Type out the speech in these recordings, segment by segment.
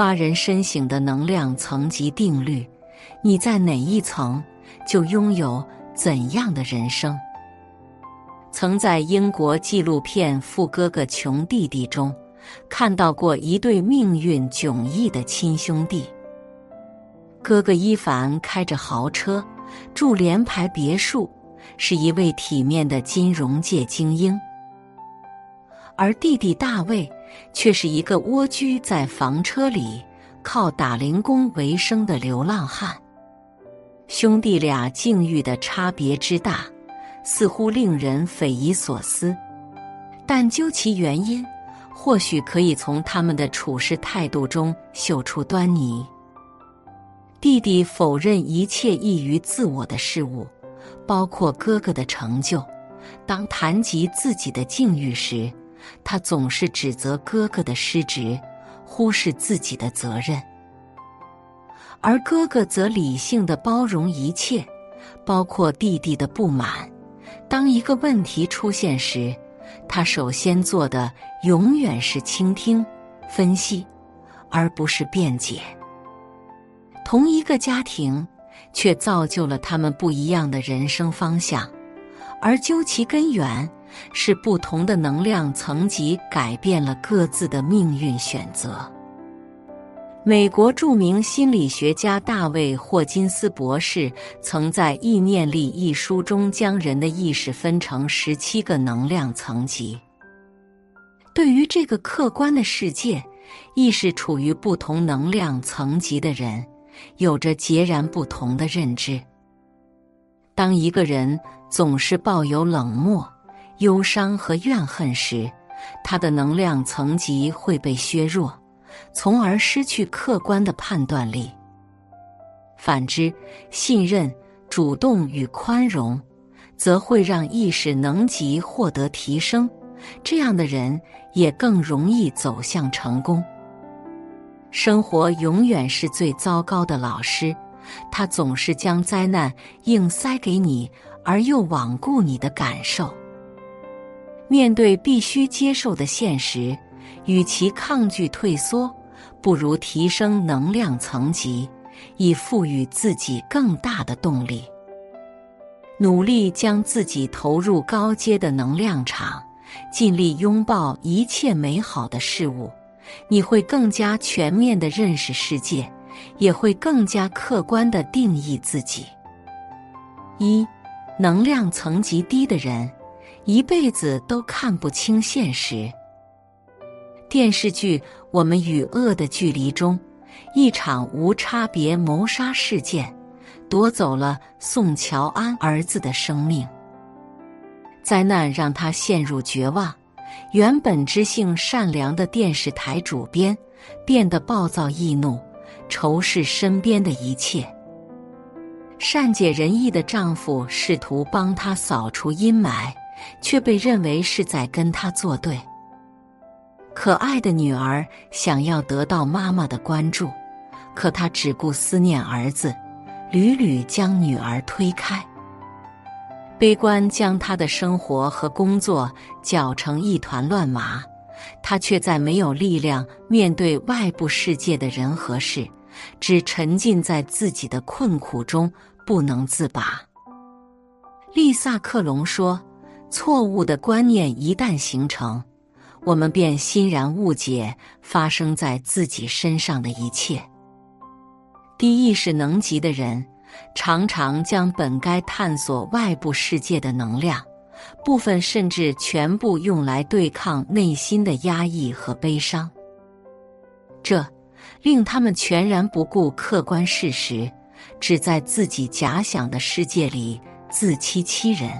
发人深省的能量层级定律。你在哪一层，就拥有怎样的人生。曾在英国纪录片《富哥哥穷弟弟》中看到过一对命运迥异的亲兄弟。哥哥伊凡开着豪车，住联排别墅，是一位体面的金融界精英；而弟弟大卫却是一个蜗居在房车里。靠打零工为生的流浪汉，兄弟俩境遇的差别之大，似乎令人匪夷所思。但究其原因，或许可以从他们的处事态度中嗅出端倪。弟弟否认一切异于自我的事物，包括哥哥的成就。当谈及自己的境遇时，他总是指责哥哥的失职。忽视自己的责任，而哥哥则理性的包容一切，包括弟弟的不满。当一个问题出现时，他首先做的永远是倾听、分析，而不是辩解。同一个家庭，却造就了他们不一样的人生方向，而究其根源。是不同的能量层级改变了各自的命运选择。美国著名心理学家大卫·霍金斯博士曾在《意念力》一书中将人的意识分成十七个能量层级。对于这个客观的世界，意识处于不同能量层级的人有着截然不同的认知。当一个人总是抱有冷漠，忧伤和怨恨时，他的能量层级会被削弱，从而失去客观的判断力。反之，信任、主动与宽容，则会让意识能级获得提升。这样的人也更容易走向成功。生活永远是最糟糕的老师，他总是将灾难硬塞给你，而又罔顾你的感受。面对必须接受的现实，与其抗拒退缩，不如提升能量层级，以赋予自己更大的动力。努力将自己投入高阶的能量场，尽力拥抱一切美好的事物，你会更加全面的认识世界，也会更加客观的定义自己。一，能量层级低的人。一辈子都看不清现实。电视剧《我们与恶的距离》中，一场无差别谋杀事件夺走了宋乔安儿子的生命。灾难让他陷入绝望，原本知性善良的电视台主编变得暴躁易怒，仇视身边的一切。善解人意的丈夫试图帮她扫除阴霾。却被认为是在跟他作对。可爱的女儿想要得到妈妈的关注，可她只顾思念儿子，屡屡将女儿推开。悲观将她的生活和工作搅成一团乱麻，她却在没有力量面对外部世界的人和事，只沉浸在自己的困苦中不能自拔。丽萨克隆说。错误的观念一旦形成，我们便欣然误解发生在自己身上的一切。低意识能级的人，常常将本该探索外部世界的能量，部分甚至全部用来对抗内心的压抑和悲伤。这令他们全然不顾客观事实，只在自己假想的世界里自欺欺人。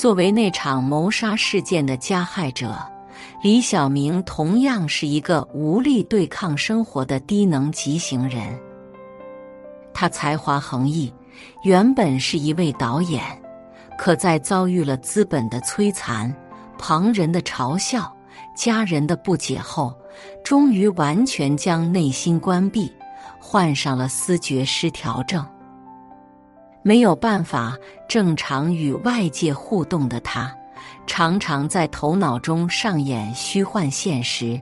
作为那场谋杀事件的加害者，李小明同样是一个无力对抗生活的低能级型人。他才华横溢，原本是一位导演，可在遭遇了资本的摧残、旁人的嘲笑、家人的不解后，终于完全将内心关闭，患上了思觉失调症。没有办法正常与外界互动的他，常常在头脑中上演虚幻现实，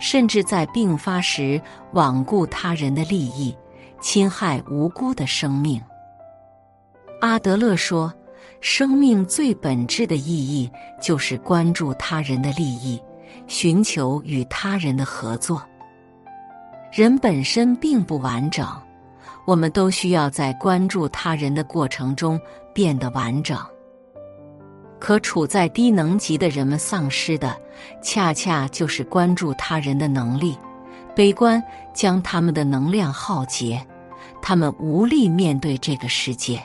甚至在病发时罔顾他人的利益，侵害无辜的生命。阿德勒说：“生命最本质的意义就是关注他人的利益，寻求与他人的合作。人本身并不完整，我们都需要在关注他人的过程中变得完整。可处在低能级的人们丧失的，恰恰就是关注他人的能力。悲观将他们的能量耗竭，他们无力面对这个世界。”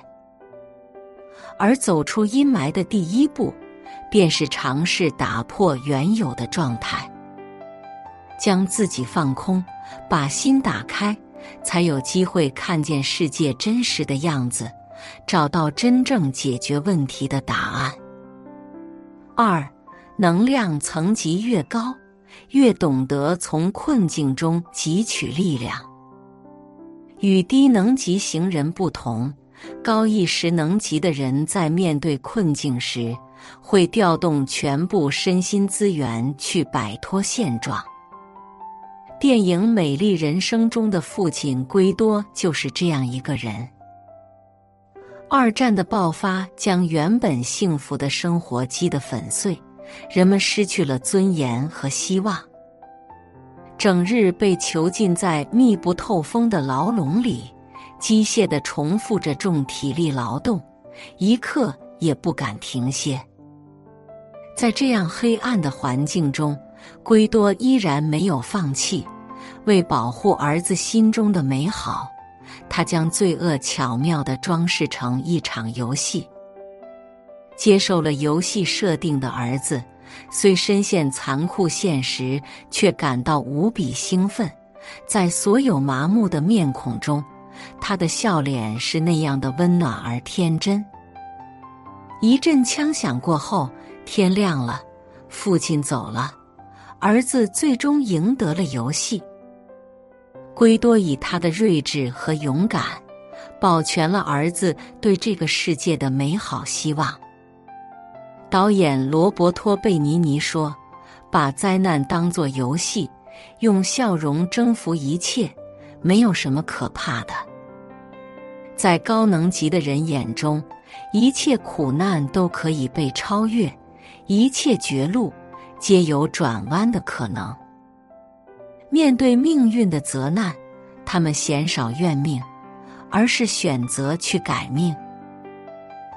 而走出阴霾的第一步，便是尝试打破原有的状态，将自己放空，把心打开，才有机会看见世界真实的样子，找到真正解决问题的答案。二，能量层级越高，越懂得从困境中汲取力量。与低能级行人不同。高意识能级的人在面对困境时，会调动全部身心资源去摆脱现状。电影《美丽人生》中的父亲圭多就是这样一个人。二战的爆发将原本幸福的生活击得粉碎，人们失去了尊严和希望，整日被囚禁在密不透风的牢笼里。机械地重复着重体力劳动，一刻也不敢停歇。在这样黑暗的环境中，圭多依然没有放弃。为保护儿子心中的美好，他将罪恶巧妙地装饰成一场游戏。接受了游戏设定的儿子，虽深陷残酷现实，却感到无比兴奋。在所有麻木的面孔中。他的笑脸是那样的温暖而天真。一阵枪响过后，天亮了，父亲走了，儿子最终赢得了游戏。圭多以他的睿智和勇敢，保全了儿子对这个世界的美好希望。导演罗伯托·贝尼尼说：“把灾难当作游戏，用笑容征服一切。”没有什么可怕的，在高能级的人眼中，一切苦难都可以被超越，一切绝路皆有转弯的可能。面对命运的责难，他们鲜少怨命，而是选择去改命。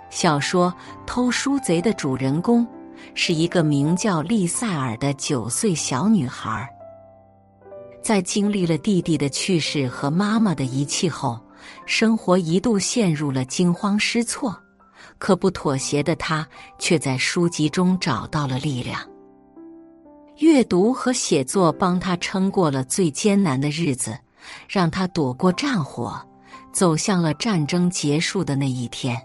小说《偷书贼》的主人公是一个名叫丽塞尔的九岁小女孩。在经历了弟弟的去世和妈妈的遗弃后，生活一度陷入了惊慌失措。可不妥协的她，却在书籍中找到了力量。阅读和写作帮他撑过了最艰难的日子，让他躲过战火，走向了战争结束的那一天。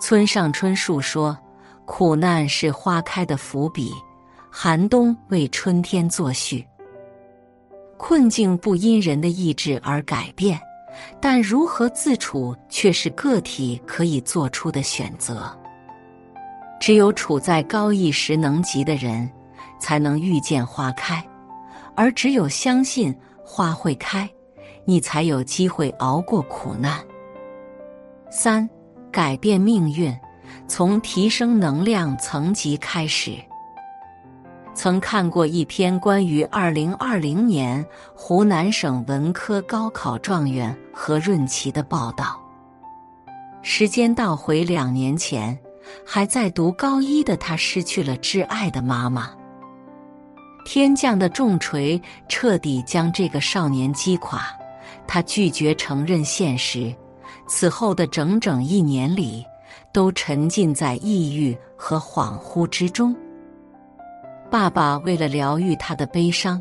村上春树说：“苦难是花开的伏笔，寒冬为春天作序。”困境不因人的意志而改变，但如何自处却是个体可以做出的选择。只有处在高意识能级的人，才能遇见花开；而只有相信花会开，你才有机会熬过苦难。三，改变命运，从提升能量层级开始。曾看过一篇关于二零二零年湖南省文科高考状元何润琪的报道。时间倒回两年前，还在读高一的他失去了挚爱的妈妈。天降的重锤彻底将这个少年击垮，他拒绝承认现实。此后的整整一年里，都沉浸在抑郁和恍惚之中。爸爸为了疗愈他的悲伤，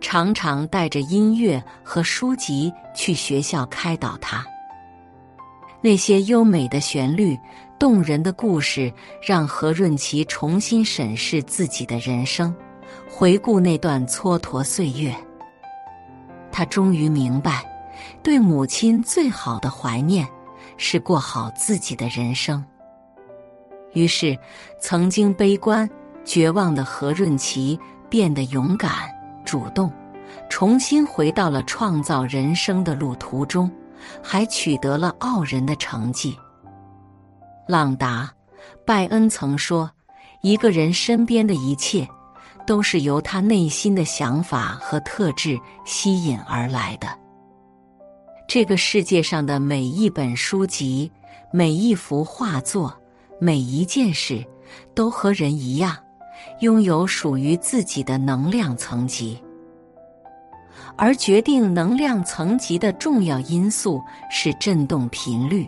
常常带着音乐和书籍去学校开导他。那些优美的旋律、动人的故事，让何润琪重新审视自己的人生，回顾那段蹉跎岁月。他终于明白，对母亲最好的怀念是过好自己的人生。于是，曾经悲观。绝望的何润琪变得勇敢、主动，重新回到了创造人生的路途中，还取得了傲人的成绩。朗达·拜恩曾说：“一个人身边的一切，都是由他内心的想法和特质吸引而来的。这个世界上的每一本书籍、每一幅画作、每一件事，都和人一样，拥有属于自己的能量层级。而决定能量层级的重要因素是振动频率。”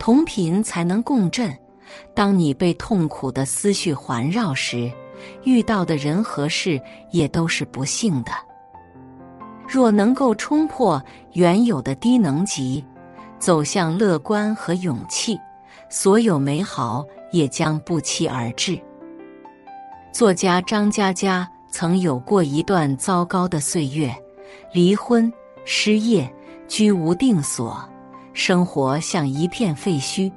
同频才能共振。当你被痛苦的思绪环绕时，遇到的人和事也都是不幸的。若能够冲破原有的低能级，走向乐观和勇气，所有美好也将不期而至。作家张嘉佳曾有过一段糟糕的岁月，离婚、失业、居无定所。生活像一片废墟，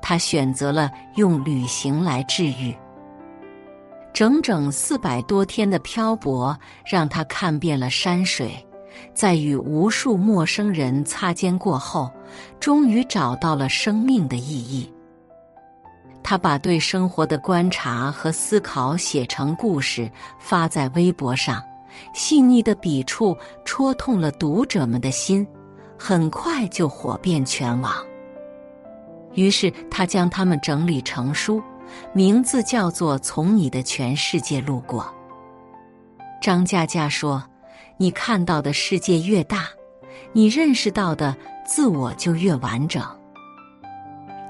他选择了用旅行来治愈。整整四百多天的漂泊，让他看遍了山水，在与无数陌生人擦肩过后，终于找到了生命的意义。他把对生活的观察和思考写成故事，发在微博上，细腻的笔触戳痛了读者们的心。很快就火遍全网。于是他将它们整理成书，名字叫做《从你的全世界路过》。张嘉佳说：“你看到的世界越大，你认识到的自我就越完整。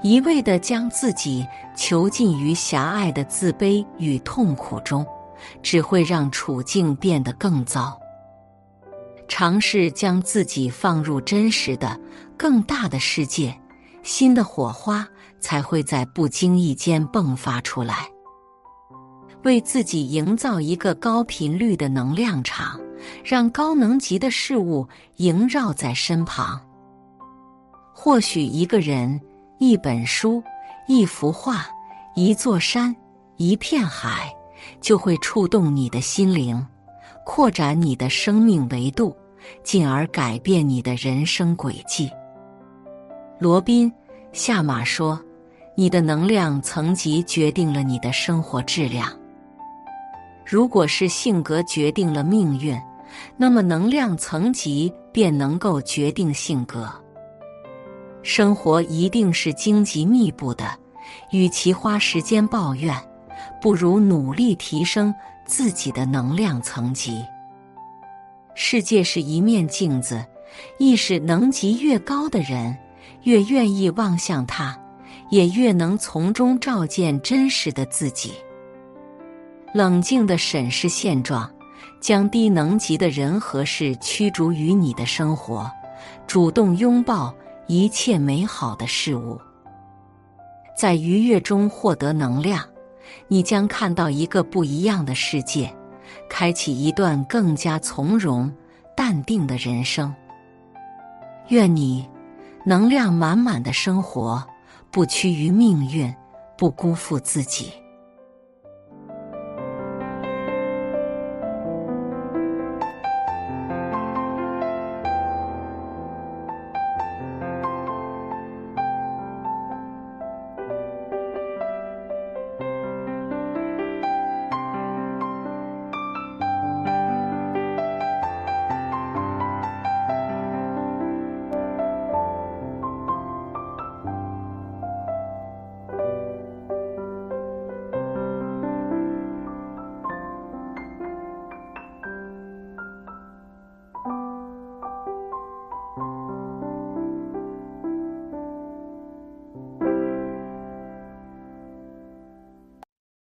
一味的将自己囚禁于狭隘的自卑与痛苦中，只会让处境变得更糟。”尝试将自己放入真实的、更大的世界，新的火花才会在不经意间迸发出来。为自己营造一个高频率的能量场，让高能级的事物萦绕在身旁。或许一个人、一本书、一幅画、一座山、一片海，就会触动你的心灵。扩展你的生命维度，进而改变你的人生轨迹。罗宾·夏马说：“你的能量层级决定了你的生活质量。如果是性格决定了命运，那么能量层级便能够决定性格。生活一定是荆棘密布的，与其花时间抱怨，不如努力提升。”自己的能量层级。世界是一面镜子，意识能级越高的人，越愿意望向它，也越能从中照见真实的自己。冷静的审视现状，将低能级的人和事驱逐于你的生活，主动拥抱一切美好的事物，在愉悦中获得能量。你将看到一个不一样的世界，开启一段更加从容、淡定的人生。愿你能量满满的生活，不屈于命运，不辜负自己。